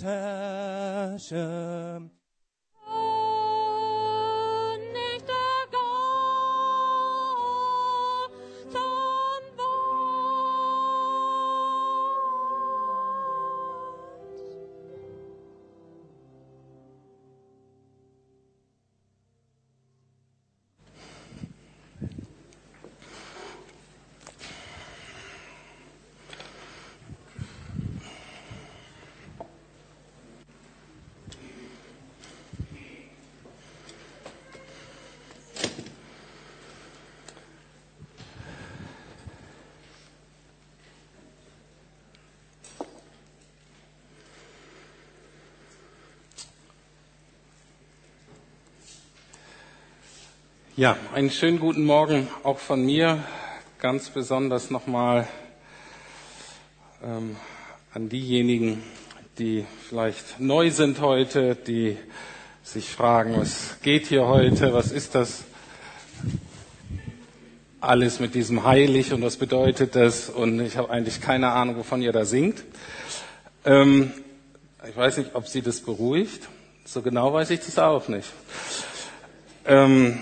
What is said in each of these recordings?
has Ja, einen schönen guten Morgen auch von mir. Ganz besonders nochmal ähm, an diejenigen, die vielleicht neu sind heute, die sich fragen, was geht hier heute, was ist das alles mit diesem heilig und was bedeutet das und ich habe eigentlich keine Ahnung, wovon ihr da singt. Ähm, ich weiß nicht, ob sie das beruhigt. So genau weiß ich das auch nicht. Ähm,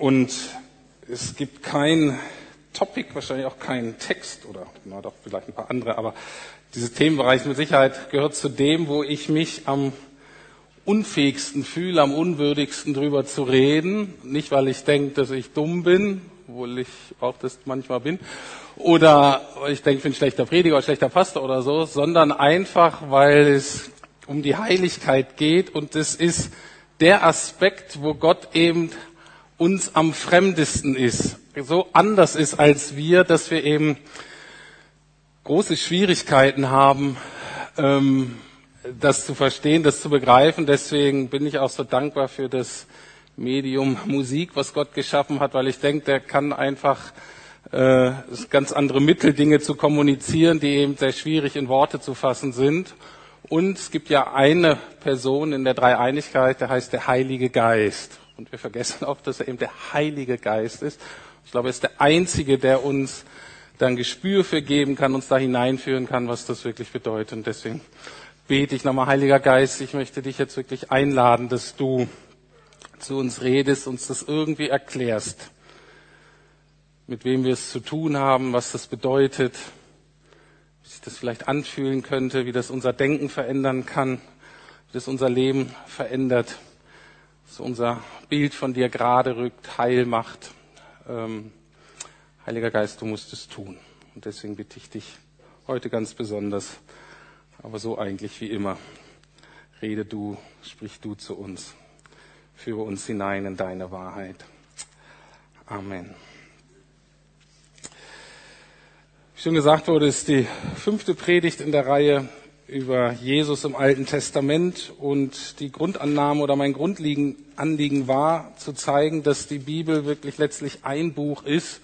und es gibt kein Topic, wahrscheinlich auch keinen Text oder na doch vielleicht ein paar andere, aber dieses Themenbereich mit Sicherheit gehört zu dem, wo ich mich am unfähigsten fühle, am unwürdigsten drüber zu reden. Nicht, weil ich denke, dass ich dumm bin, obwohl ich auch das manchmal bin, oder ich denke, ich bin schlechter Prediger oder schlechter Pastor oder so, sondern einfach, weil es um die Heiligkeit geht und das ist der Aspekt, wo Gott eben uns am fremdesten ist, so anders ist als wir, dass wir eben große Schwierigkeiten haben, ähm, das zu verstehen, das zu begreifen. Deswegen bin ich auch so dankbar für das Medium Musik, was Gott geschaffen hat, weil ich denke, der kann einfach äh, ganz andere Mittel, Dinge zu kommunizieren, die eben sehr schwierig in Worte zu fassen sind. Und es gibt ja eine Person in der Dreieinigkeit, der heißt der Heilige Geist. Und wir vergessen oft, dass er eben der Heilige Geist ist. Ich glaube, er ist der Einzige, der uns dann Gespür für geben kann, uns da hineinführen kann, was das wirklich bedeutet. Und deswegen bete ich nochmal, Heiliger Geist, ich möchte dich jetzt wirklich einladen, dass du zu uns redest, uns das irgendwie erklärst, mit wem wir es zu tun haben, was das bedeutet, wie sich das vielleicht anfühlen könnte, wie das unser Denken verändern kann, wie das unser Leben verändert dass unser Bild von dir gerade rückt, heil macht. Ähm, Heiliger Geist, du musst es tun. Und deswegen bitte ich dich heute ganz besonders, aber so eigentlich wie immer, rede du, sprich du zu uns, führe uns hinein in deine Wahrheit. Amen. Wie schon gesagt wurde, ist die fünfte Predigt in der Reihe über Jesus im Alten Testament und die Grundannahme oder mein Grundanliegen war, zu zeigen, dass die Bibel wirklich letztlich ein Buch ist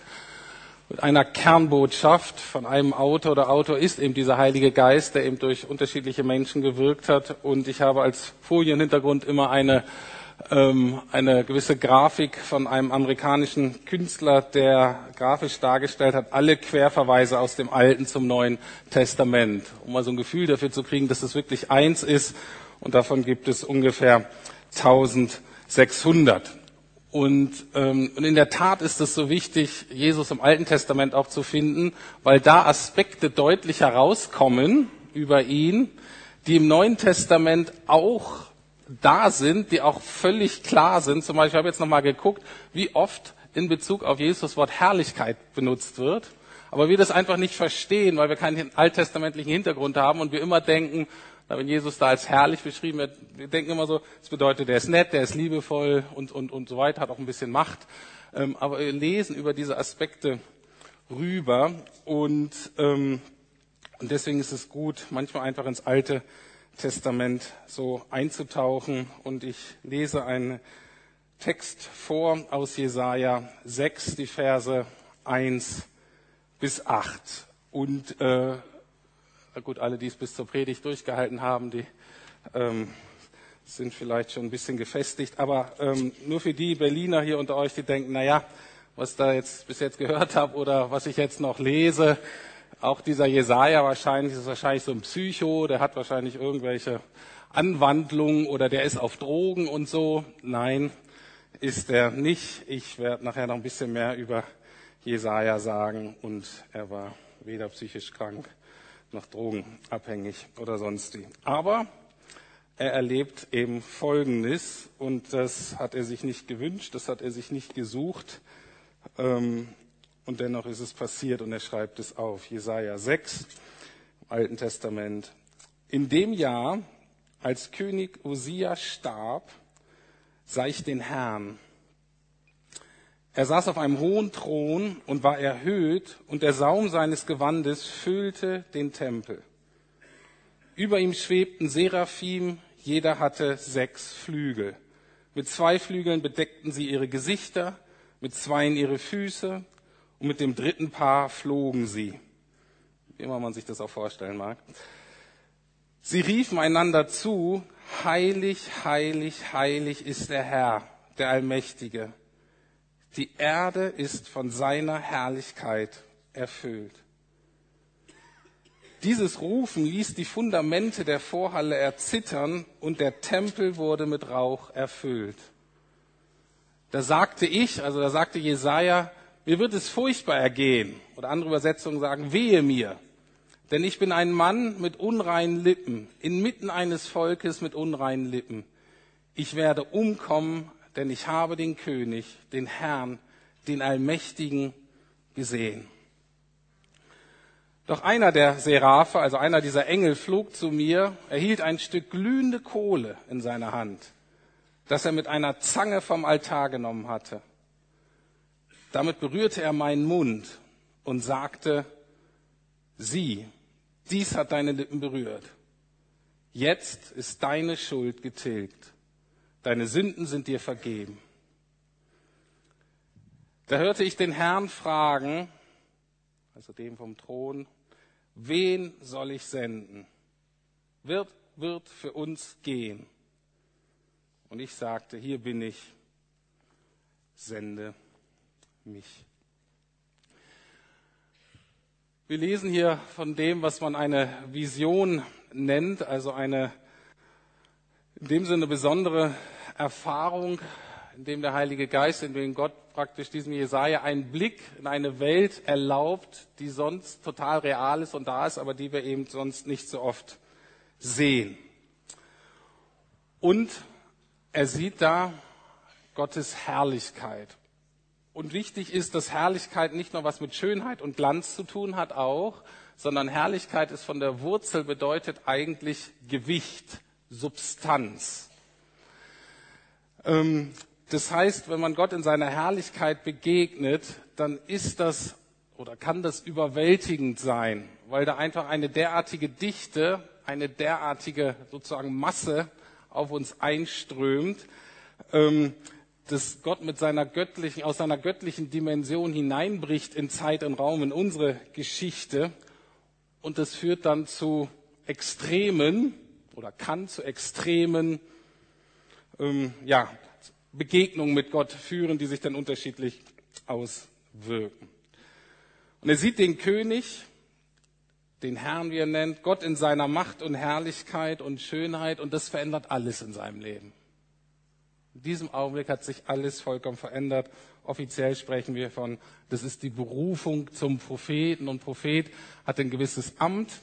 mit einer Kernbotschaft von einem Autor. Der Autor ist eben dieser Heilige Geist, der eben durch unterschiedliche Menschen gewirkt hat. Und ich habe als Folienhintergrund immer eine ähm, eine gewisse Grafik von einem amerikanischen Künstler, der grafisch dargestellt hat, alle Querverweise aus dem Alten zum Neuen Testament, um mal so ein Gefühl dafür zu kriegen, dass es wirklich eins ist. Und davon gibt es ungefähr 1600. Und, ähm, und in der Tat ist es so wichtig, Jesus im Alten Testament auch zu finden, weil da Aspekte deutlich herauskommen über ihn, die im Neuen Testament auch da sind, die auch völlig klar sind. Zum Beispiel, ich habe jetzt nochmal geguckt, wie oft in Bezug auf Jesus Wort Herrlichkeit benutzt wird. Aber wir das einfach nicht verstehen, weil wir keinen alttestamentlichen Hintergrund haben und wir immer denken, wenn Jesus da als herrlich beschrieben wird, wir denken immer so, das bedeutet, der ist nett, der ist liebevoll und, und, und so weiter, hat auch ein bisschen Macht. Ähm, aber wir lesen über diese Aspekte rüber und, ähm, und deswegen ist es gut, manchmal einfach ins Alte Testament so einzutauchen. Und ich lese einen Text vor aus Jesaja 6, die Verse 1 bis 8. Und äh, gut, alle, die es bis zur Predigt durchgehalten haben, die ähm, sind vielleicht schon ein bisschen gefestigt. Aber ähm, nur für die Berliner hier unter euch, die denken, na ja, was da jetzt bis jetzt gehört habe oder was ich jetzt noch lese, auch dieser Jesaja wahrscheinlich ist wahrscheinlich so ein Psycho, der hat wahrscheinlich irgendwelche Anwandlung oder der ist auf Drogen und so. Nein, ist er nicht. Ich werde nachher noch ein bisschen mehr über Jesaja sagen und er war weder psychisch krank noch drogenabhängig oder sonst wie. Aber er erlebt eben Folgendes und das hat er sich nicht gewünscht, das hat er sich nicht gesucht ähm, und dennoch ist es passiert und er schreibt es auf. Jesaja 6 im Alten Testament. In dem Jahr, als König Usia starb, sah ich den Herrn. Er saß auf einem hohen Thron und war erhöht und der Saum seines Gewandes füllte den Tempel. Über ihm schwebten Seraphim, jeder hatte sechs Flügel. Mit zwei Flügeln bedeckten sie ihre Gesichter, mit zweien ihre Füße und mit dem dritten Paar flogen sie. Wie immer man sich das auch vorstellen mag. Sie riefen einander zu, heilig, heilig, heilig ist der Herr, der Allmächtige. Die Erde ist von seiner Herrlichkeit erfüllt. Dieses Rufen ließ die Fundamente der Vorhalle erzittern und der Tempel wurde mit Rauch erfüllt. Da sagte ich, also da sagte Jesaja, mir wird es furchtbar ergehen. Oder andere Übersetzungen sagen, wehe mir. Denn ich bin ein Mann mit unreinen Lippen, inmitten eines Volkes mit unreinen Lippen. Ich werde umkommen, denn ich habe den König, den Herrn, den Allmächtigen gesehen. Doch einer der Seraphe, also einer dieser Engel, flog zu mir, erhielt ein Stück glühende Kohle in seiner Hand, das er mit einer Zange vom Altar genommen hatte. Damit berührte er meinen Mund und sagte, sieh, dies hat deine Lippen berührt. Jetzt ist deine Schuld getilgt. Deine Sünden sind dir vergeben. Da hörte ich den Herrn fragen, also dem vom Thron, wen soll ich senden? Wird, wird für uns gehen? Und ich sagte, hier bin ich, sende mich. Wir lesen hier von dem, was man eine Vision nennt, also eine in dem Sinne besondere Erfahrung, in dem der Heilige Geist, in dem Gott praktisch diesem Jesaja einen Blick in eine Welt erlaubt, die sonst total real ist und da ist, aber die wir eben sonst nicht so oft sehen. Und er sieht da Gottes Herrlichkeit. Und wichtig ist, dass Herrlichkeit nicht nur was mit Schönheit und Glanz zu tun hat auch, sondern Herrlichkeit ist von der Wurzel bedeutet eigentlich Gewicht, Substanz. Ähm, das heißt, wenn man Gott in seiner Herrlichkeit begegnet, dann ist das oder kann das überwältigend sein, weil da einfach eine derartige Dichte, eine derartige sozusagen Masse auf uns einströmt, ähm, dass Gott mit seiner göttlichen, aus seiner göttlichen Dimension hineinbricht in Zeit und Raum, in unsere Geschichte. Und das führt dann zu Extremen oder kann zu Extremen, ähm, ja, Begegnungen mit Gott führen, die sich dann unterschiedlich auswirken. Und er sieht den König, den Herrn, wie er nennt, Gott in seiner Macht und Herrlichkeit und Schönheit und das verändert alles in seinem Leben. In diesem Augenblick hat sich alles vollkommen verändert. Offiziell sprechen wir von, das ist die Berufung zum Propheten und Prophet hat ein gewisses Amt.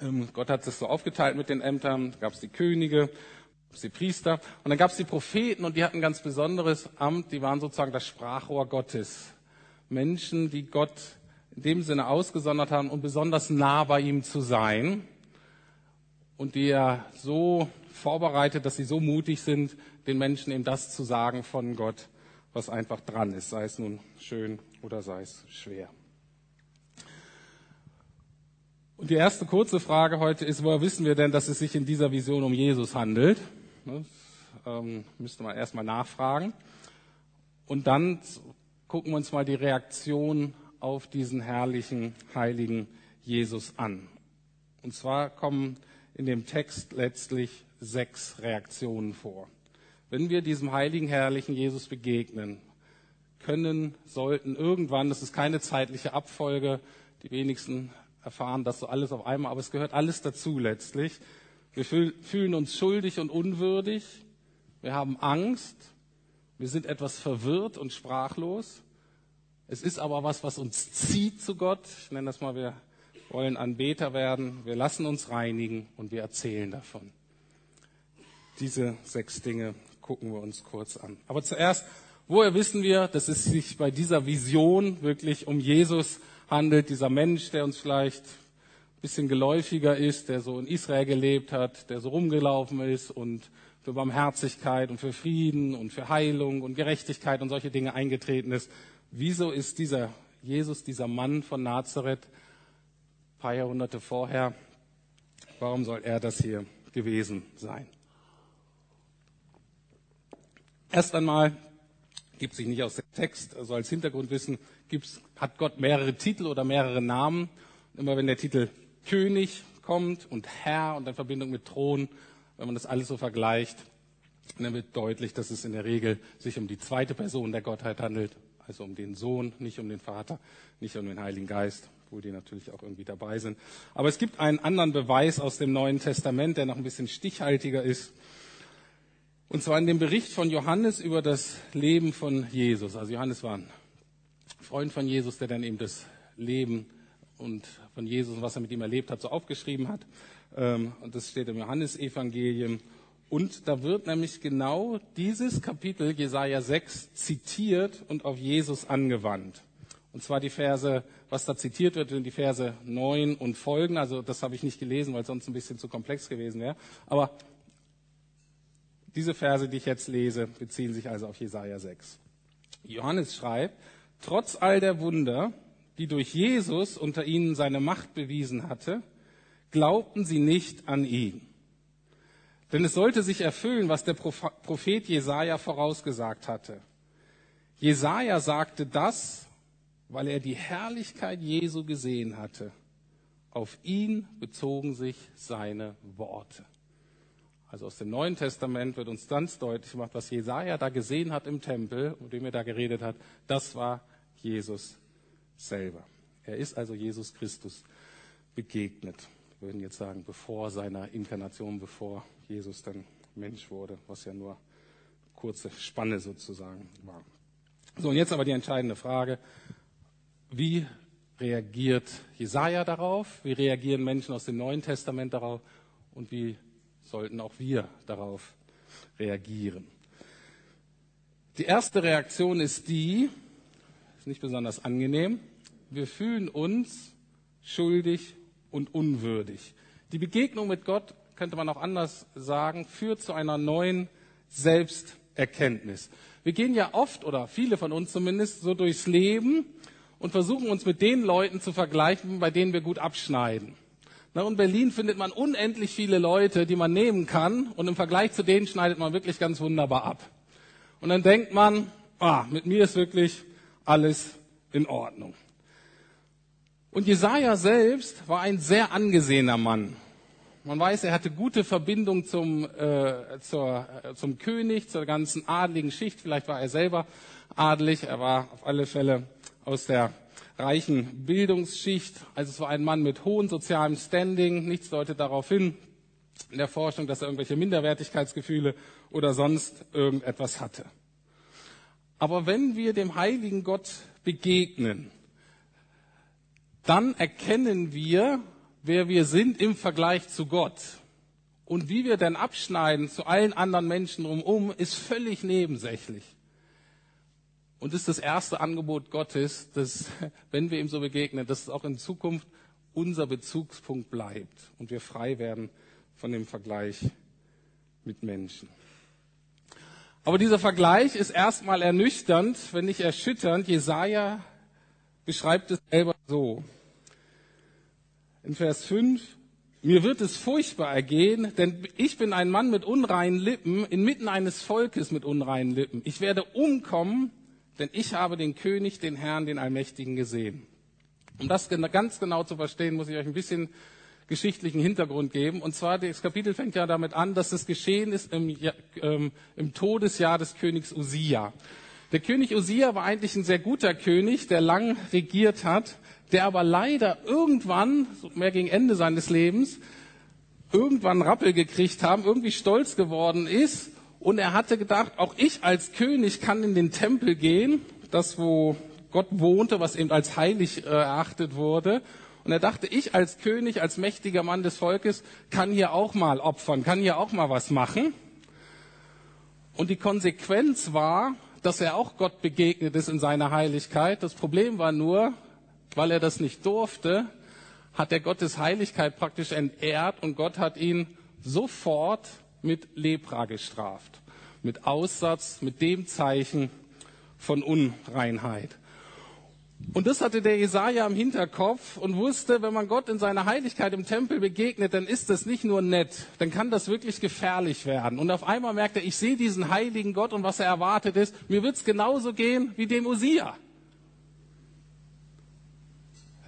Ähm, Gott hat es so aufgeteilt mit den Ämtern. Da gab es die Könige, die Priester und dann gab es die Propheten und die hatten ein ganz besonderes Amt. Die waren sozusagen das Sprachrohr Gottes. Menschen, die Gott in dem Sinne ausgesondert haben, um besonders nah bei ihm zu sein und die er so vorbereitet, dass sie so mutig sind, den Menschen eben das zu sagen von Gott, was einfach dran ist, sei es nun schön oder sei es schwer. Und die erste kurze Frage heute ist, woher wissen wir denn, dass es sich in dieser Vision um Jesus handelt? Das ähm, müsste man erstmal nachfragen. Und dann gucken wir uns mal die Reaktion auf diesen herrlichen, heiligen Jesus an. Und zwar kommen in dem Text letztlich sechs Reaktionen vor. Wenn wir diesem heiligen, herrlichen Jesus begegnen, können, sollten irgendwann, das ist keine zeitliche Abfolge, die wenigsten erfahren das so alles auf einmal, aber es gehört alles dazu letztlich. Wir fühlen uns schuldig und unwürdig. Wir haben Angst. Wir sind etwas verwirrt und sprachlos. Es ist aber was, was uns zieht zu Gott. Ich nenne das mal, wir wollen Anbeter werden. Wir lassen uns reinigen und wir erzählen davon. Diese sechs Dinge gucken wir uns kurz an. Aber zuerst, woher wissen wir, dass es sich bei dieser Vision wirklich um Jesus handelt, dieser Mensch, der uns vielleicht ein bisschen geläufiger ist, der so in Israel gelebt hat, der so rumgelaufen ist und für Barmherzigkeit und für Frieden und für Heilung und Gerechtigkeit und solche Dinge eingetreten ist. Wieso ist dieser Jesus, dieser Mann von Nazareth, ein paar Jahrhunderte vorher, warum soll er das hier gewesen sein? Erst einmal gibt sich nicht aus dem Text, also als Hintergrundwissen gibt's, hat Gott mehrere Titel oder mehrere Namen. immer wenn der Titel König kommt und Herr und in Verbindung mit Thron, wenn man das alles so vergleicht, dann wird deutlich, dass es in der Regel sich um die zweite Person der Gottheit handelt, also um den Sohn, nicht um den Vater, nicht um den Heiligen Geist, obwohl die natürlich auch irgendwie dabei sind. Aber es gibt einen anderen Beweis aus dem Neuen Testament, der noch ein bisschen stichhaltiger ist. Und zwar in dem Bericht von Johannes über das Leben von Jesus. Also Johannes war ein Freund von Jesus, der dann eben das Leben und von Jesus und was er mit ihm erlebt hat, so aufgeschrieben hat. Ähm, und das steht im Johannesevangelium. Und da wird nämlich genau dieses Kapitel Jesaja 6 zitiert und auf Jesus angewandt. Und zwar die Verse, was da zitiert wird, sind die Verse 9 und Folgen. Also das habe ich nicht gelesen, weil sonst ein bisschen zu komplex gewesen wäre. Aber diese Verse, die ich jetzt lese, beziehen sich also auf Jesaja 6. Johannes schreibt, trotz all der Wunder, die durch Jesus unter ihnen seine Macht bewiesen hatte, glaubten sie nicht an ihn. Denn es sollte sich erfüllen, was der Prophet Jesaja vorausgesagt hatte. Jesaja sagte das, weil er die Herrlichkeit Jesu gesehen hatte. Auf ihn bezogen sich seine Worte. Also aus dem Neuen Testament wird uns ganz deutlich gemacht, was Jesaja da gesehen hat im Tempel, um dem er da geredet hat, das war Jesus selber. Er ist also Jesus Christus begegnet. Wir würden jetzt sagen, bevor seiner Inkarnation, bevor Jesus dann Mensch wurde, was ja nur kurze Spanne sozusagen war. So, und jetzt aber die entscheidende Frage. Wie reagiert Jesaja darauf? Wie reagieren Menschen aus dem Neuen Testament darauf? Und wie sollten auch wir darauf reagieren. Die erste Reaktion ist die, ist nicht besonders angenehm, wir fühlen uns schuldig und unwürdig. Die Begegnung mit Gott, könnte man auch anders sagen, führt zu einer neuen Selbsterkenntnis. Wir gehen ja oft, oder viele von uns zumindest, so durchs Leben und versuchen uns mit den Leuten zu vergleichen, bei denen wir gut abschneiden. Na, in Berlin findet man unendlich viele Leute, die man nehmen kann und im Vergleich zu denen schneidet man wirklich ganz wunderbar ab. Und dann denkt man, ah, mit mir ist wirklich alles in Ordnung. Und Jesaja selbst war ein sehr angesehener Mann. Man weiß, er hatte gute Verbindung zum, äh, zur, äh, zum König, zur ganzen adligen Schicht. Vielleicht war er selber adelig. Er war auf alle Fälle aus der reichen Bildungsschicht. Also es war ein Mann mit hohem sozialem Standing. Nichts deutet darauf hin in der Forschung, dass er irgendwelche Minderwertigkeitsgefühle oder sonst irgendetwas hatte. Aber wenn wir dem heiligen Gott begegnen, dann erkennen wir, wer wir sind im Vergleich zu Gott. Und wie wir denn abschneiden zu allen anderen Menschen drumherum, ist völlig nebensächlich. Und das ist das erste Angebot Gottes, dass, wenn wir ihm so begegnen, dass es auch in Zukunft unser Bezugspunkt bleibt und wir frei werden von dem Vergleich mit Menschen. Aber dieser Vergleich ist erstmal ernüchternd, wenn nicht erschütternd. Jesaja beschreibt es selber so. In Vers 5, mir wird es furchtbar ergehen, denn ich bin ein Mann mit unreinen Lippen, inmitten eines Volkes mit unreinen Lippen. Ich werde umkommen denn ich habe den König, den Herrn, den Allmächtigen gesehen. Um das ganz genau zu verstehen, muss ich euch ein bisschen geschichtlichen Hintergrund geben. Und zwar, das Kapitel fängt ja damit an, dass es geschehen ist im, ähm, im Todesjahr des Königs Usia. Der König Usia war eigentlich ein sehr guter König, der lang regiert hat, der aber leider irgendwann, mehr gegen Ende seines Lebens, irgendwann Rappel gekriegt haben, irgendwie stolz geworden ist und er hatte gedacht, auch ich als König kann in den Tempel gehen, das wo Gott wohnte, was eben als heilig äh, erachtet wurde. Und er dachte, ich als König, als mächtiger Mann des Volkes kann hier auch mal opfern, kann hier auch mal was machen. Und die Konsequenz war, dass er auch Gott begegnet ist in seiner Heiligkeit. Das Problem war nur, weil er das nicht durfte, hat er Gottes Heiligkeit praktisch entehrt und Gott hat ihn sofort mit Lepra gestraft. Mit Aussatz, mit dem Zeichen von Unreinheit. Und das hatte der Jesaja im Hinterkopf und wusste, wenn man Gott in seiner Heiligkeit im Tempel begegnet, dann ist das nicht nur nett, dann kann das wirklich gefährlich werden. Und auf einmal merkt er, ich sehe diesen heiligen Gott und was er erwartet ist, mir wird's genauso gehen wie dem Usia.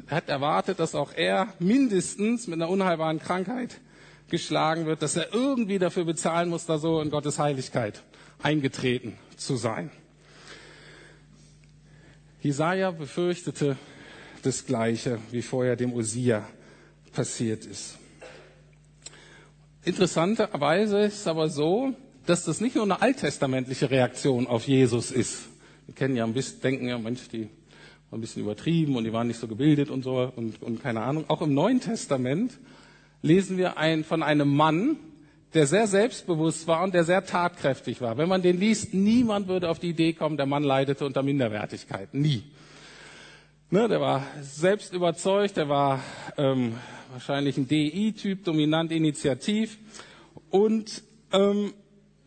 Er hat erwartet, dass auch er mindestens mit einer unheilbaren Krankheit geschlagen wird, dass er irgendwie dafür bezahlen muss, da so in Gottes Heiligkeit eingetreten zu sein. Jesaja befürchtete das Gleiche, wie vorher dem Usia passiert ist. Interessanterweise ist es aber so, dass das nicht nur eine alttestamentliche Reaktion auf Jesus ist. Wir kennen ja ein bisschen, denken ja, Mensch, die waren ein bisschen übertrieben und die waren nicht so gebildet und so und, und keine Ahnung. Auch im Neuen Testament lesen wir ein, von einem Mann, der sehr selbstbewusst war und der sehr tatkräftig war. Wenn man den liest, niemand würde auf die Idee kommen, der Mann leidete unter Minderwertigkeit. Nie. Ne, der war selbst überzeugt, der war ähm, wahrscheinlich ein DI-Typ, dominant initiativ. Und, ähm,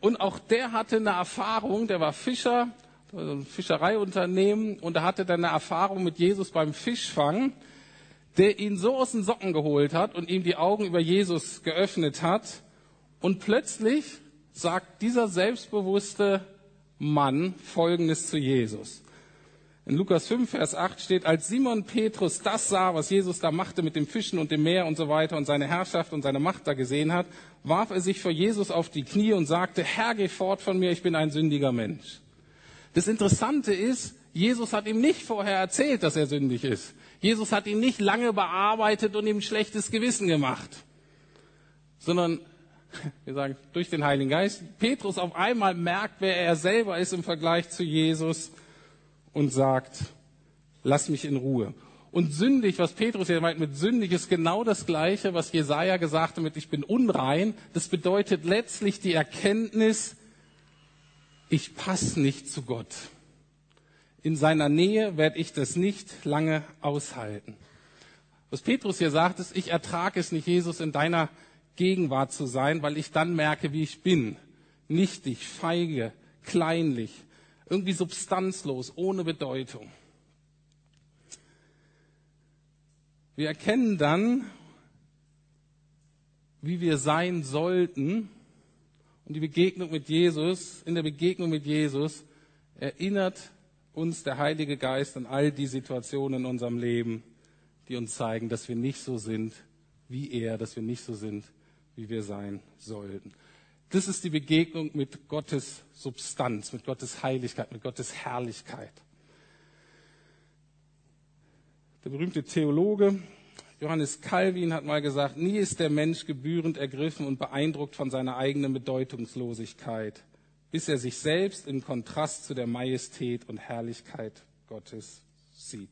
und auch der hatte eine Erfahrung, der war Fischer, also ein Fischereiunternehmen, und er hatte dann eine Erfahrung mit Jesus beim Fischfang der ihn so aus den Socken geholt hat und ihm die Augen über Jesus geöffnet hat. Und plötzlich sagt dieser selbstbewusste Mann Folgendes zu Jesus. In Lukas 5, Vers 8 steht, als Simon Petrus das sah, was Jesus da machte mit dem Fischen und dem Meer und so weiter und seine Herrschaft und seine Macht da gesehen hat, warf er sich vor Jesus auf die Knie und sagte, Herr, geh fort von mir, ich bin ein sündiger Mensch. Das Interessante ist, Jesus hat ihm nicht vorher erzählt, dass er sündig ist. Jesus hat ihn nicht lange bearbeitet und ihm schlechtes Gewissen gemacht, sondern, wir sagen, durch den Heiligen Geist, Petrus auf einmal merkt, wer er selber ist im Vergleich zu Jesus und sagt, lass mich in Ruhe. Und sündig, was Petrus hier meint mit sündig, ist genau das Gleiche, was Jesaja gesagt hat mit ich bin unrein. Das bedeutet letztlich die Erkenntnis, ich passe nicht zu Gott in seiner Nähe werde ich das nicht lange aushalten. Was Petrus hier sagt, ist, ich ertrage es nicht, Jesus in deiner Gegenwart zu sein, weil ich dann merke, wie ich bin. Nichtig, feige, kleinlich, irgendwie substanzlos, ohne Bedeutung. Wir erkennen dann, wie wir sein sollten. Und die Begegnung mit Jesus, in der Begegnung mit Jesus erinnert uns der Heilige Geist an all die Situationen in unserem Leben, die uns zeigen, dass wir nicht so sind wie er, dass wir nicht so sind, wie wir sein sollten. Das ist die Begegnung mit Gottes Substanz, mit Gottes Heiligkeit, mit Gottes Herrlichkeit. Der berühmte Theologe Johannes Calvin hat mal gesagt, nie ist der Mensch gebührend ergriffen und beeindruckt von seiner eigenen Bedeutungslosigkeit bis er sich selbst im Kontrast zu der Majestät und Herrlichkeit Gottes sieht.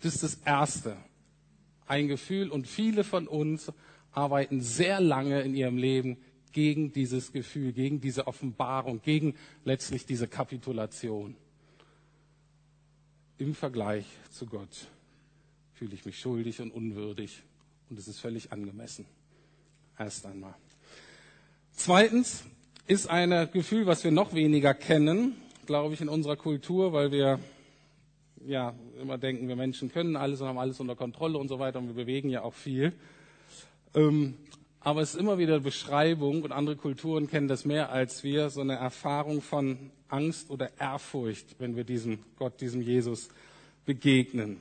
Das ist das Erste. Ein Gefühl und viele von uns arbeiten sehr lange in ihrem Leben gegen dieses Gefühl, gegen diese Offenbarung, gegen letztlich diese Kapitulation. Im Vergleich zu Gott fühle ich mich schuldig und unwürdig und es ist völlig angemessen. Erst einmal. Zweitens, ist ein Gefühl, was wir noch weniger kennen, glaube ich, in unserer Kultur, weil wir ja immer denken, wir Menschen können alles und haben alles unter Kontrolle und so weiter und wir bewegen ja auch viel. Ähm, aber es ist immer wieder Beschreibung und andere Kulturen kennen das mehr als wir, so eine Erfahrung von Angst oder Ehrfurcht, wenn wir diesem Gott, diesem Jesus begegnen.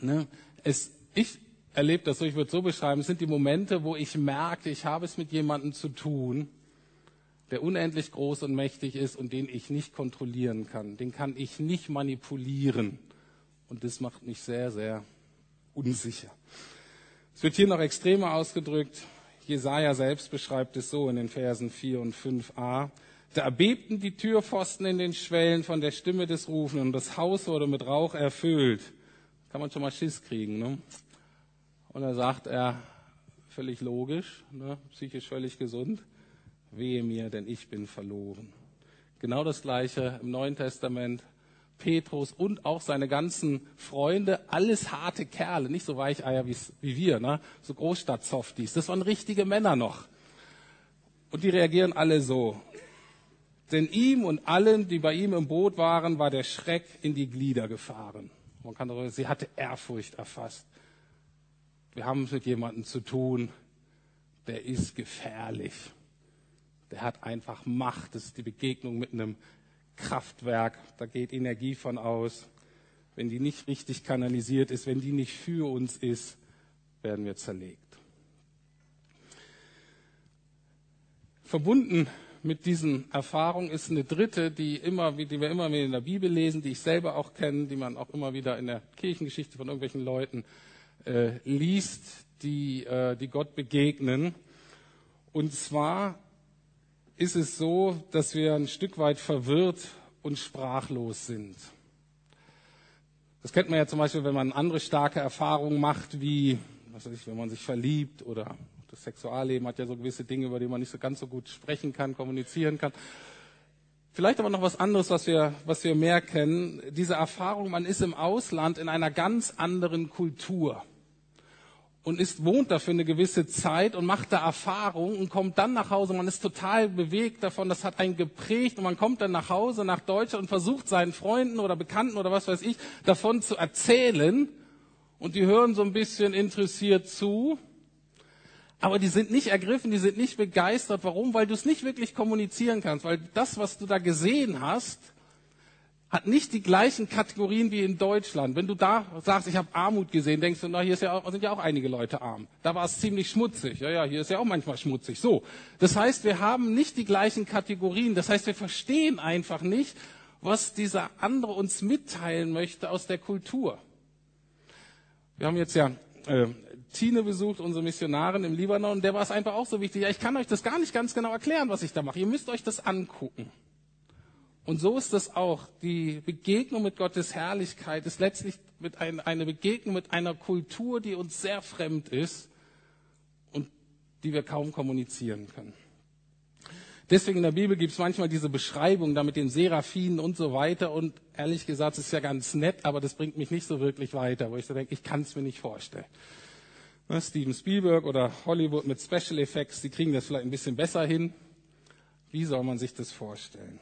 Ne? Es, ich erlebe das so, ich würde so beschreiben, es sind die Momente, wo ich merke, ich habe es mit jemandem zu tun, der unendlich groß und mächtig ist und den ich nicht kontrollieren kann. Den kann ich nicht manipulieren. Und das macht mich sehr, sehr unsicher. Es wird hier noch extremer ausgedrückt. Jesaja selbst beschreibt es so in den Versen 4 und 5a. Da erbebten die Türpfosten in den Schwellen von der Stimme des Rufen und das Haus wurde mit Rauch erfüllt. Kann man schon mal Schiss kriegen, ne? Und da sagt er, völlig logisch, ne? psychisch völlig gesund, wehe mir, denn ich bin verloren. Genau das Gleiche im Neuen Testament. Petrus und auch seine ganzen Freunde, alles harte Kerle, nicht so Weicheier wie wir, ne? so Großstadt-Softies. Das waren richtige Männer noch. Und die reagieren alle so. Denn ihm und allen, die bei ihm im Boot waren, war der Schreck in die Glieder gefahren. Man kann darüber, sie hatte Ehrfurcht erfasst. Wir haben es mit jemandem zu tun, der ist gefährlich. Der hat einfach Macht. Das ist die Begegnung mit einem Kraftwerk. Da geht Energie von aus. Wenn die nicht richtig kanalisiert ist, wenn die nicht für uns ist, werden wir zerlegt. Verbunden mit diesen Erfahrungen ist eine dritte, die immer, die wir immer wieder in der Bibel lesen, die ich selber auch kenne, die man auch immer wieder in der Kirchengeschichte von irgendwelchen Leuten äh, liest, die, äh, die Gott begegnen. Und zwar ist es so, dass wir ein Stück weit verwirrt und sprachlos sind. Das kennt man ja zum Beispiel, wenn man andere starke Erfahrungen macht, wie, was weiß ich, wenn man sich verliebt oder das Sexualleben hat ja so gewisse Dinge, über die man nicht so ganz so gut sprechen kann, kommunizieren kann. Vielleicht aber noch was anderes, was wir, was wir mehr kennen. Diese Erfahrung, man ist im Ausland in einer ganz anderen Kultur und ist, wohnt da für eine gewisse Zeit und macht da Erfahrung und kommt dann nach Hause. Man ist total bewegt davon, das hat einen geprägt und man kommt dann nach Hause, nach Deutschland und versucht seinen Freunden oder Bekannten oder was weiß ich davon zu erzählen und die hören so ein bisschen interessiert zu aber die sind nicht ergriffen, die sind nicht begeistert. Warum? Weil du es nicht wirklich kommunizieren kannst, weil das, was du da gesehen hast, hat nicht die gleichen Kategorien wie in Deutschland. Wenn du da sagst, ich habe Armut gesehen, denkst du, na, hier ja auch, sind ja auch einige Leute arm. Da war es ziemlich schmutzig. Ja, ja, hier ist ja auch manchmal schmutzig. So. Das heißt, wir haben nicht die gleichen Kategorien. Das heißt, wir verstehen einfach nicht, was dieser andere uns mitteilen möchte aus der Kultur. Wir haben jetzt ja äh, Tine besucht, unsere Missionarin im Libanon, und der war es einfach auch so wichtig. Ja, ich kann euch das gar nicht ganz genau erklären, was ich da mache. Ihr müsst euch das angucken. Und so ist das auch. Die Begegnung mit Gottes Herrlichkeit ist letztlich mit ein, eine Begegnung mit einer Kultur, die uns sehr fremd ist und die wir kaum kommunizieren können. Deswegen in der Bibel gibt es manchmal diese Beschreibung da mit den Seraphinen und so weiter. Und ehrlich gesagt, es ist ja ganz nett, aber das bringt mich nicht so wirklich weiter, wo ich so denke, ich kann es mir nicht vorstellen. Ne, Steven Spielberg oder Hollywood mit Special Effects, die kriegen das vielleicht ein bisschen besser hin. Wie soll man sich das vorstellen?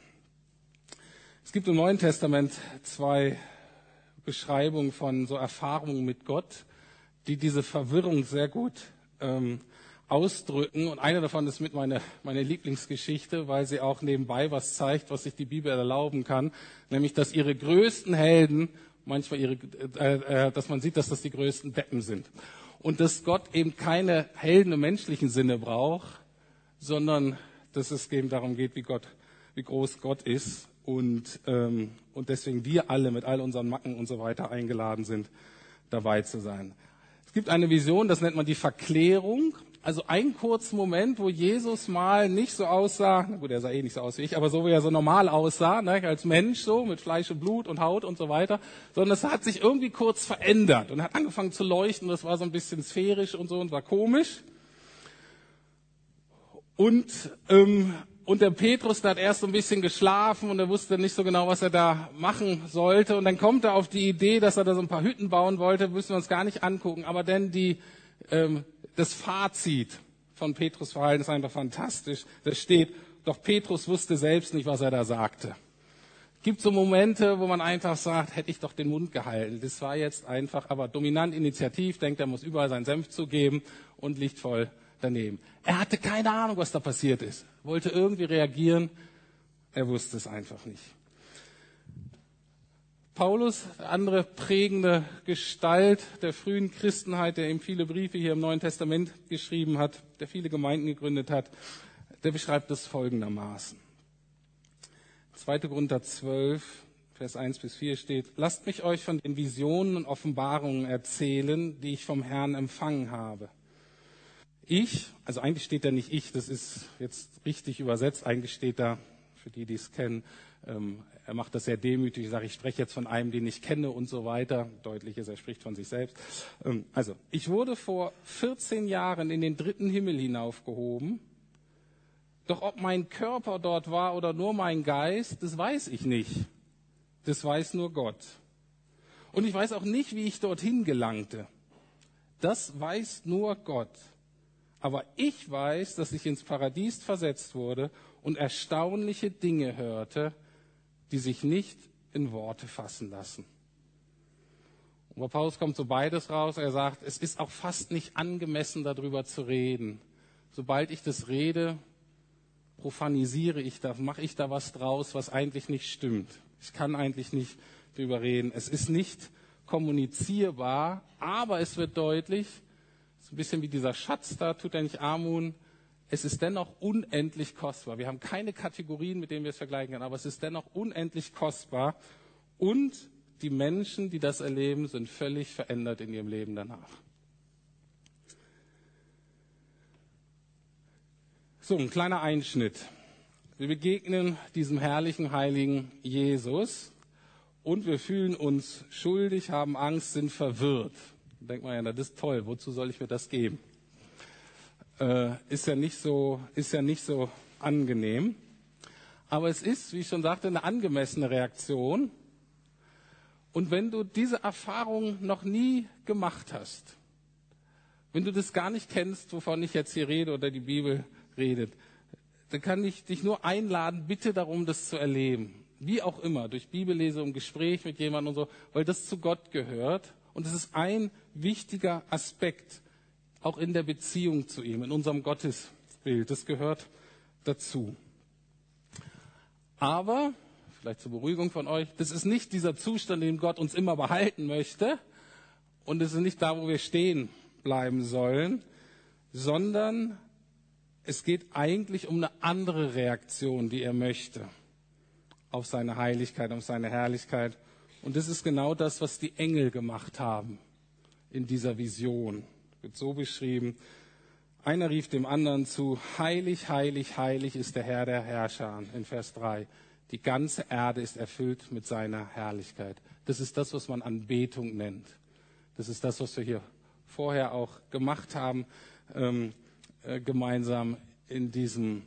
Es gibt im Neuen Testament zwei Beschreibungen von so Erfahrungen mit Gott, die diese Verwirrung sehr gut ähm, ausdrücken. Und eine davon ist mit meiner meine Lieblingsgeschichte, weil sie auch nebenbei was zeigt, was sich die Bibel erlauben kann, nämlich dass ihre größten Helden manchmal ihre, äh, äh, dass man sieht, dass das die größten Deppen sind. Und dass Gott eben keine Helden im menschlichen Sinne braucht, sondern dass es eben darum geht, wie Gott, wie groß Gott ist und, ähm, und deswegen wir alle mit all unseren Macken und so weiter eingeladen sind, dabei zu sein. Es gibt eine Vision, das nennt man die Verklärung. Also ein kurzer Moment, wo Jesus mal nicht so aussah, na gut, er sah eh nicht so aus wie ich, aber so wie er so normal aussah, ne, als Mensch so, mit Fleisch und Blut und Haut und so weiter, sondern es hat sich irgendwie kurz verändert und hat angefangen zu leuchten, das war so ein bisschen sphärisch und so und war komisch. Und, ähm, und der Petrus, der hat erst so ein bisschen geschlafen und er wusste nicht so genau, was er da machen sollte. Und dann kommt er auf die Idee, dass er da so ein paar Hütten bauen wollte, müssen wir uns gar nicht angucken. Aber denn die, ähm, das Fazit von Petrus Verhalten ist einfach fantastisch. Da steht, doch Petrus wusste selbst nicht, was er da sagte. Es gibt so Momente, wo man einfach sagt, hätte ich doch den Mund gehalten. Das war jetzt einfach, aber dominant initiativ, denkt, er muss überall seinen Senf zugeben und liegt voll daneben. Er hatte keine Ahnung, was da passiert ist. Wollte irgendwie reagieren. Er wusste es einfach nicht. Paulus, andere prägende Gestalt der frühen Christenheit, der ihm viele Briefe hier im Neuen Testament geschrieben hat, der viele Gemeinden gegründet hat, der beschreibt es folgendermaßen. 2. Korinther 12, Vers 1 bis 4 steht, lasst mich euch von den Visionen und Offenbarungen erzählen, die ich vom Herrn empfangen habe. Ich, also eigentlich steht da nicht ich, das ist jetzt richtig übersetzt, eigentlich steht da, für die, die es kennen, ähm, er macht das sehr demütig, ich sage, ich spreche jetzt von einem, den ich kenne und so weiter. Deutlich ist, er spricht von sich selbst. Ähm, also, ich wurde vor 14 Jahren in den dritten Himmel hinaufgehoben, doch ob mein Körper dort war oder nur mein Geist, das weiß ich nicht. Das weiß nur Gott. Und ich weiß auch nicht, wie ich dorthin gelangte. Das weiß nur Gott. Aber ich weiß, dass ich ins Paradies versetzt wurde und erstaunliche Dinge hörte, die sich nicht in Worte fassen lassen. Und bei Paulus kommt so beides raus. Er sagt, es ist auch fast nicht angemessen, darüber zu reden. Sobald ich das rede, profanisiere ich da, mache ich da was draus, was eigentlich nicht stimmt. Ich kann eigentlich nicht darüber reden. Es ist nicht kommunizierbar, aber es wird deutlich, so ein bisschen wie dieser Schatz da, tut er nicht Amun. Es ist dennoch unendlich kostbar. Wir haben keine Kategorien, mit denen wir es vergleichen können, aber es ist dennoch unendlich kostbar. Und die Menschen, die das erleben, sind völlig verändert in ihrem Leben danach. So, ein kleiner Einschnitt. Wir begegnen diesem herrlichen, heiligen Jesus und wir fühlen uns schuldig, haben Angst, sind verwirrt. Denkt man ja, das ist toll, wozu soll ich mir das geben? Äh, ist ja nicht so, ist ja nicht so angenehm. Aber es ist, wie ich schon sagte, eine angemessene Reaktion. Und wenn du diese Erfahrung noch nie gemacht hast, wenn du das gar nicht kennst, wovon ich jetzt hier rede oder die Bibel redet, dann kann ich dich nur einladen, bitte darum, das zu erleben. Wie auch immer, durch Bibellese, Gespräch mit jemandem und so, weil das zu Gott gehört. Und es ist ein wichtiger Aspekt, auch in der Beziehung zu ihm, in unserem Gottesbild. Das gehört dazu. Aber, vielleicht zur Beruhigung von euch, das ist nicht dieser Zustand, den Gott uns immer behalten möchte. Und es ist nicht da, wo wir stehen bleiben sollen, sondern es geht eigentlich um eine andere Reaktion, die er möchte auf seine Heiligkeit, auf seine Herrlichkeit. Und das ist genau das, was die Engel gemacht haben in dieser Vision. Wird so beschrieben. Einer rief dem anderen zu, heilig, heilig, heilig ist der Herr der Herrscher in Vers 3. Die ganze Erde ist erfüllt mit seiner Herrlichkeit. Das ist das, was man Anbetung nennt. Das ist das, was wir hier vorher auch gemacht haben, ähm, äh, gemeinsam in diesem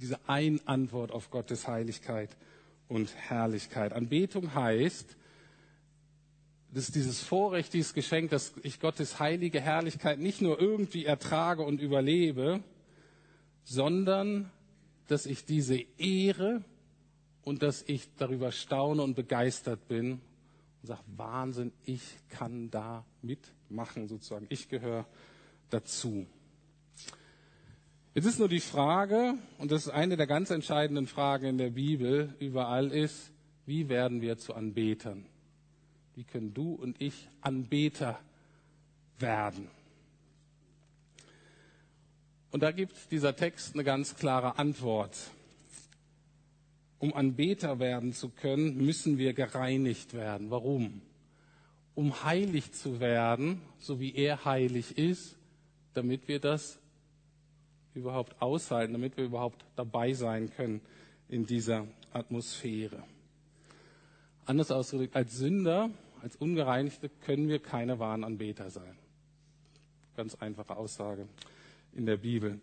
diese Ein-Antwort auf Gottes Heiligkeit und Herrlichkeit. Anbetung heißt, das ist dieses Vorrecht, dieses Geschenk, dass ich Gottes heilige Herrlichkeit nicht nur irgendwie ertrage und überlebe, sondern dass ich diese ehre und dass ich darüber staune und begeistert bin und sage, Wahnsinn, ich kann da mitmachen sozusagen. Ich gehöre dazu. Jetzt ist nur die Frage, und das ist eine der ganz entscheidenden Fragen in der Bibel überall ist, wie werden wir zu Anbetern? Wie können du und ich Anbeter werden? Und da gibt dieser Text eine ganz klare Antwort. Um Anbeter werden zu können, müssen wir gereinigt werden. Warum? Um heilig zu werden, so wie er heilig ist, damit wir das überhaupt aushalten, damit wir überhaupt dabei sein können in dieser Atmosphäre. Anders ausgedrückt, als Sünder, als Ungereinigte können wir keine wahren Anbeter sein. Ganz einfache Aussage in der Bibel.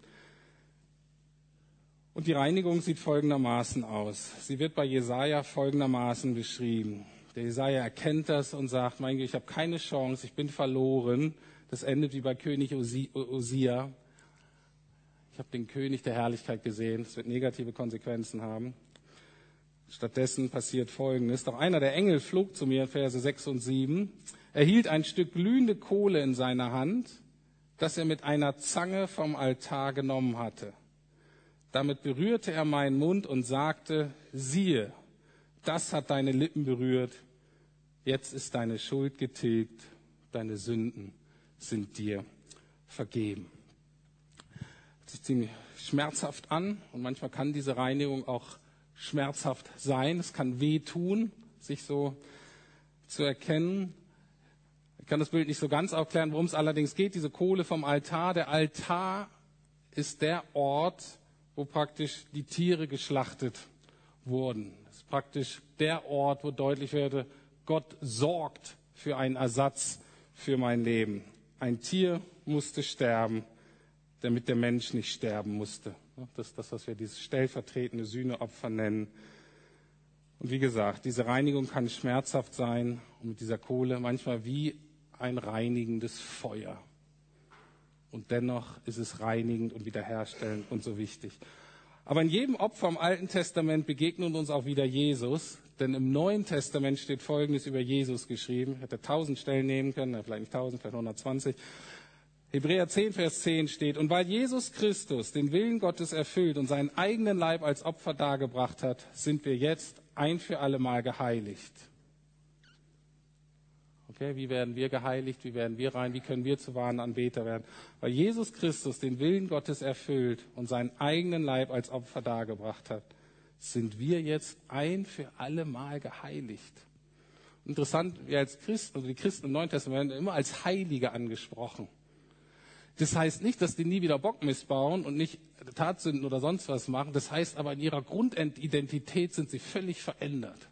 Und die Reinigung sieht folgendermaßen aus. Sie wird bei Jesaja folgendermaßen beschrieben. Der Jesaja erkennt das und sagt, mein Gott, ich habe keine Chance, ich bin verloren. Das endet wie bei König Osia. Ich habe den König der Herrlichkeit gesehen. Das wird negative Konsequenzen haben. Stattdessen passiert Folgendes. Doch einer der Engel flog zu mir, Verse 6 und 7. Er hielt ein Stück glühende Kohle in seiner Hand, das er mit einer Zange vom Altar genommen hatte. Damit berührte er meinen Mund und sagte, siehe, das hat deine Lippen berührt. Jetzt ist deine Schuld getilgt, deine Sünden sind dir vergeben sich ziemlich schmerzhaft an und manchmal kann diese Reinigung auch schmerzhaft sein, es kann wehtun, sich so zu erkennen. Ich kann das Bild nicht so ganz aufklären, worum es allerdings geht. Diese Kohle vom Altar. Der Altar ist der Ort, wo praktisch die Tiere geschlachtet wurden. Das ist praktisch der Ort, wo deutlich werde, Gott sorgt für einen Ersatz für mein Leben. Ein Tier musste sterben, damit der Mensch nicht sterben musste. Das ist das, was wir dieses stellvertretende Sühneopfer nennen. Und wie gesagt, diese Reinigung kann schmerzhaft sein und mit dieser Kohle manchmal wie ein reinigendes Feuer. Und dennoch ist es reinigend und wiederherstellend und so wichtig. Aber in jedem Opfer im Alten Testament begegnet uns auch wieder Jesus, denn im Neuen Testament steht Folgendes über Jesus geschrieben. Hätte tausend Stellen nehmen können, vielleicht nicht tausend, vielleicht 120. Hebräer 10, Vers 10 steht, und weil Jesus Christus den Willen Gottes erfüllt und seinen eigenen Leib als Opfer dargebracht hat, sind wir jetzt ein für alle Mal geheiligt. Okay, wie werden wir geheiligt? Wie werden wir rein? Wie können wir zu wahren Anbeter werden? Weil Jesus Christus den Willen Gottes erfüllt und seinen eigenen Leib als Opfer dargebracht hat, sind wir jetzt ein für alle Mal geheiligt. Interessant, wir als Christen, also die Christen im Neuen Testament werden immer als Heilige angesprochen. Das heißt nicht, dass die nie wieder Bock missbauen und nicht Tatsünden oder sonst was machen. Das heißt aber, in ihrer Grundidentität sind sie völlig verändert.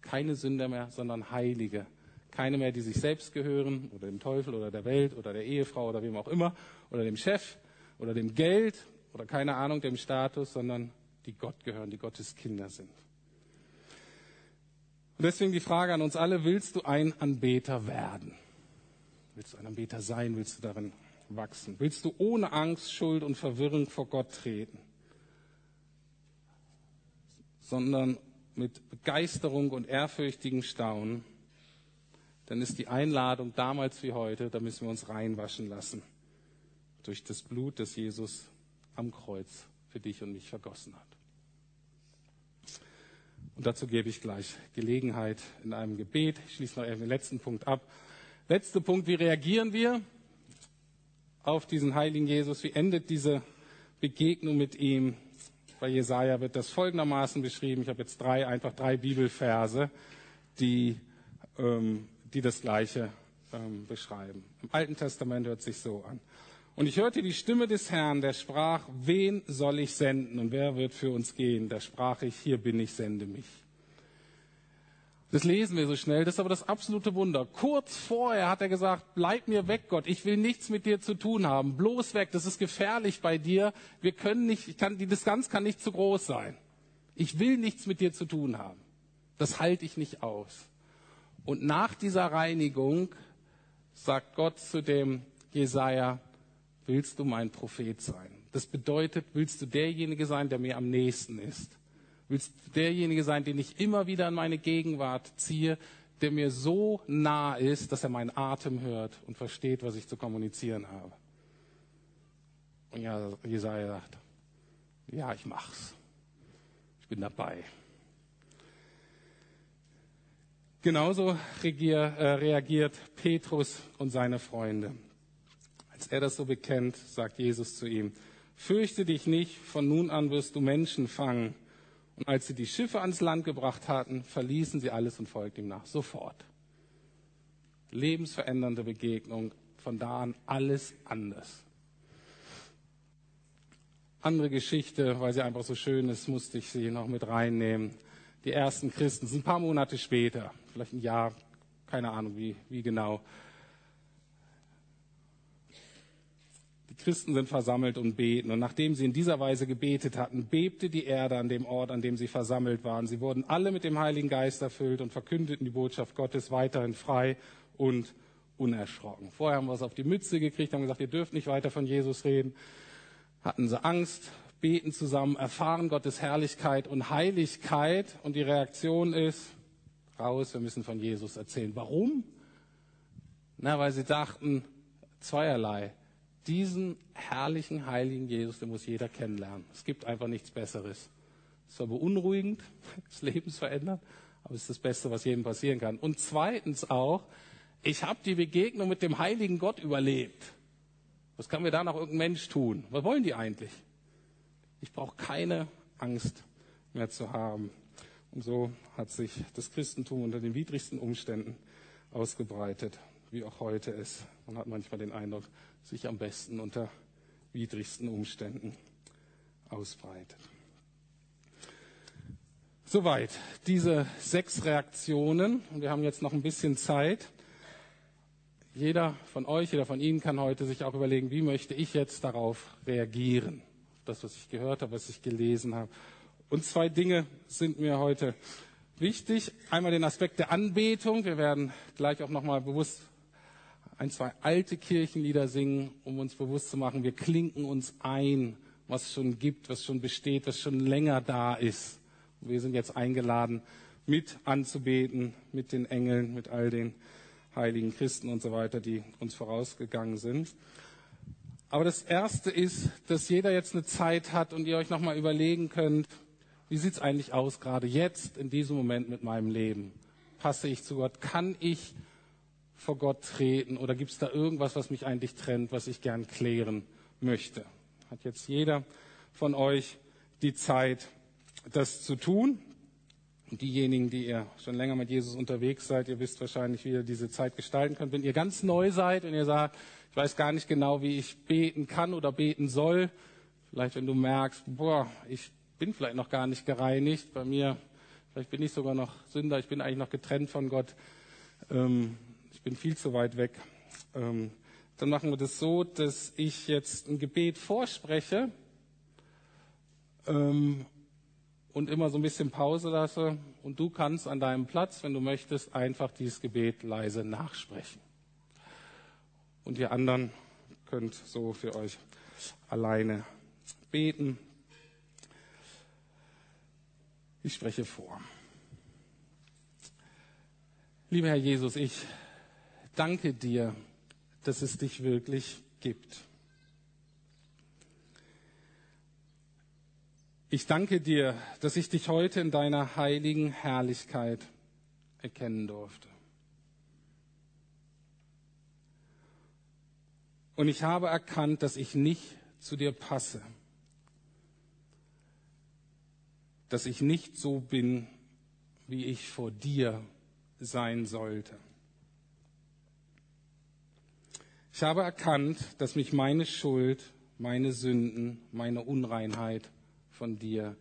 Keine Sünder mehr, sondern Heilige. Keine mehr, die sich selbst gehören oder dem Teufel oder der Welt oder der Ehefrau oder wem auch immer oder dem Chef oder dem Geld oder keine Ahnung, dem Status, sondern die Gott gehören, die Gottes Kinder sind. Und deswegen die Frage an uns alle, willst du ein Anbeter werden? Willst du ein Anbeter sein? Willst du darin wachsen? Willst du ohne Angst, Schuld und Verwirrung vor Gott treten? Sondern mit Begeisterung und ehrfürchtigem Staunen dann ist die Einladung damals wie heute, da müssen wir uns reinwaschen lassen. Durch das Blut, das Jesus am Kreuz für dich und mich vergossen hat. Und dazu gebe ich gleich Gelegenheit in einem Gebet. Ich schließe noch den letzten Punkt ab. Letzter Punkt, wie reagieren wir auf diesen heiligen Jesus? Wie endet diese Begegnung mit ihm? Bei Jesaja wird das folgendermaßen beschrieben. Ich habe jetzt drei, einfach drei Bibelverse, die ähm, die das Gleiche ähm, beschreiben. Im Alten Testament hört sich so an. Und ich hörte die Stimme des Herrn, der sprach, wen soll ich senden und wer wird für uns gehen? Da sprach ich, hier bin ich, sende mich. Das lesen wir so schnell, das ist aber das absolute Wunder. Kurz vorher hat er gesagt, bleib mir weg, Gott, ich will nichts mit dir zu tun haben, bloß weg, das ist gefährlich bei dir, wir können nicht, ich kann, die Distanz kann nicht zu groß sein. Ich will nichts mit dir zu tun haben. Das halte ich nicht aus. Und nach dieser Reinigung sagt Gott zu dem Jesaja, willst du mein Prophet sein? Das bedeutet, willst du derjenige sein, der mir am nächsten ist? Willst derjenige sein, den ich immer wieder in meine Gegenwart ziehe, der mir so nah ist, dass er meinen Atem hört und versteht, was ich zu kommunizieren habe? Und ja, Jesaja sagt, ja, ich mach's. Ich bin dabei. Genauso regier, äh, reagiert Petrus und seine Freunde. Als er das so bekennt, sagt Jesus zu ihm, fürchte dich nicht, von nun an wirst du Menschen fangen. Und als sie die Schiffe ans Land gebracht hatten, verließen sie alles und folgten ihm nach. Sofort. Lebensverändernde Begegnung. Von da an alles anders. Andere Geschichte, weil sie einfach so schön ist, musste ich sie noch mit reinnehmen die ersten Christen. Sind ein paar Monate später, vielleicht ein Jahr, keine Ahnung wie, wie genau. Die Christen sind versammelt und beten. Und nachdem sie in dieser Weise gebetet hatten, bebte die Erde an dem Ort, an dem sie versammelt waren. Sie wurden alle mit dem Heiligen Geist erfüllt und verkündeten die Botschaft Gottes weiterhin frei und unerschrocken. Vorher haben wir es auf die Mütze gekriegt, haben gesagt, ihr dürft nicht weiter von Jesus reden. Hatten sie Angst, beten zusammen, erfahren Gottes Herrlichkeit und Heiligkeit und die Reaktion ist, raus, wir müssen von Jesus erzählen. Warum? Na, weil sie dachten, zweierlei. Diesen herrlichen, heiligen Jesus, den muss jeder kennenlernen. Es gibt einfach nichts Besseres. Es war beunruhigend, das Leben verändert, aber es ist das Beste, was jedem passieren kann. Und zweitens auch, ich habe die Begegnung mit dem heiligen Gott überlebt. Was kann mir da noch irgendein Mensch tun? Was wollen die eigentlich? Ich brauche keine Angst mehr zu haben. Und so hat sich das Christentum unter den widrigsten Umständen ausgebreitet, wie auch heute ist. Man hat manchmal den Eindruck, sich am besten unter widrigsten Umständen ausbreitet. Soweit diese sechs Reaktionen. Und wir haben jetzt noch ein bisschen Zeit. Jeder von euch, jeder von Ihnen kann heute sich auch überlegen, wie möchte ich jetzt darauf reagieren? Das, was ich gehört habe, was ich gelesen habe. Und zwei Dinge sind mir heute wichtig. Einmal den Aspekt der Anbetung. Wir werden gleich auch nochmal bewusst ein, zwei alte Kirchenlieder singen, um uns bewusst zu machen, wir klinken uns ein, was schon gibt, was schon besteht, was schon länger da ist. Und wir sind jetzt eingeladen, mit anzubeten, mit den Engeln, mit all den heiligen Christen und so weiter, die uns vorausgegangen sind. Aber das Erste ist, dass jeder jetzt eine Zeit hat und ihr euch nochmal überlegen könnt, wie sieht's eigentlich aus, gerade jetzt, in diesem Moment mit meinem Leben? Passe ich zu Gott? Kann ich vor Gott treten oder gibt's da irgendwas, was mich eigentlich trennt, was ich gern klären möchte? Hat jetzt jeder von euch die Zeit, das zu tun? Und diejenigen, die ihr schon länger mit Jesus unterwegs seid, ihr wisst wahrscheinlich, wie ihr diese Zeit gestalten könnt. Wenn ihr ganz neu seid und ihr sagt, ich weiß gar nicht genau, wie ich beten kann oder beten soll, vielleicht wenn du merkst, boah, ich bin vielleicht noch gar nicht gereinigt, bei mir, vielleicht bin ich sogar noch Sünder, ich bin eigentlich noch getrennt von Gott, ähm, bin viel zu weit weg. Ähm, dann machen wir das so, dass ich jetzt ein Gebet vorspreche ähm, und immer so ein bisschen Pause lasse. Und du kannst an deinem Platz, wenn du möchtest, einfach dieses Gebet leise nachsprechen. Und ihr anderen könnt so für euch alleine beten. Ich spreche vor. Lieber Herr Jesus, ich danke dir, dass es dich wirklich gibt. Ich danke dir, dass ich dich heute in deiner heiligen Herrlichkeit erkennen durfte. Und ich habe erkannt, dass ich nicht zu dir passe, dass ich nicht so bin, wie ich vor dir sein sollte. Ich habe erkannt, dass mich meine Schuld, meine Sünden, meine Unreinheit von dir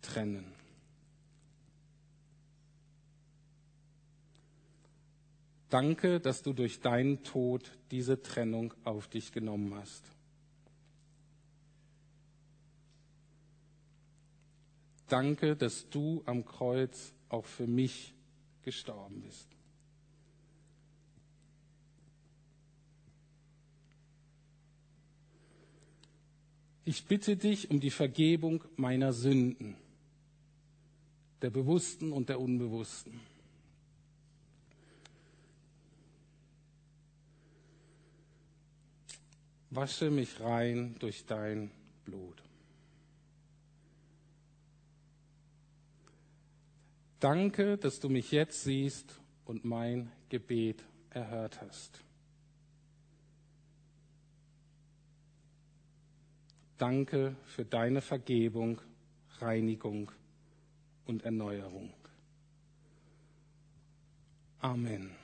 trennen. Danke, dass du durch deinen Tod diese Trennung auf dich genommen hast. Danke, dass du am Kreuz auch für mich gestorben bist. Ich bitte dich um die Vergebung meiner Sünden, der bewussten und der unbewussten. Wasche mich rein durch dein Blut. Danke, dass du mich jetzt siehst und mein Gebet erhört hast. Danke für deine Vergebung, Reinigung und Erneuerung. Amen.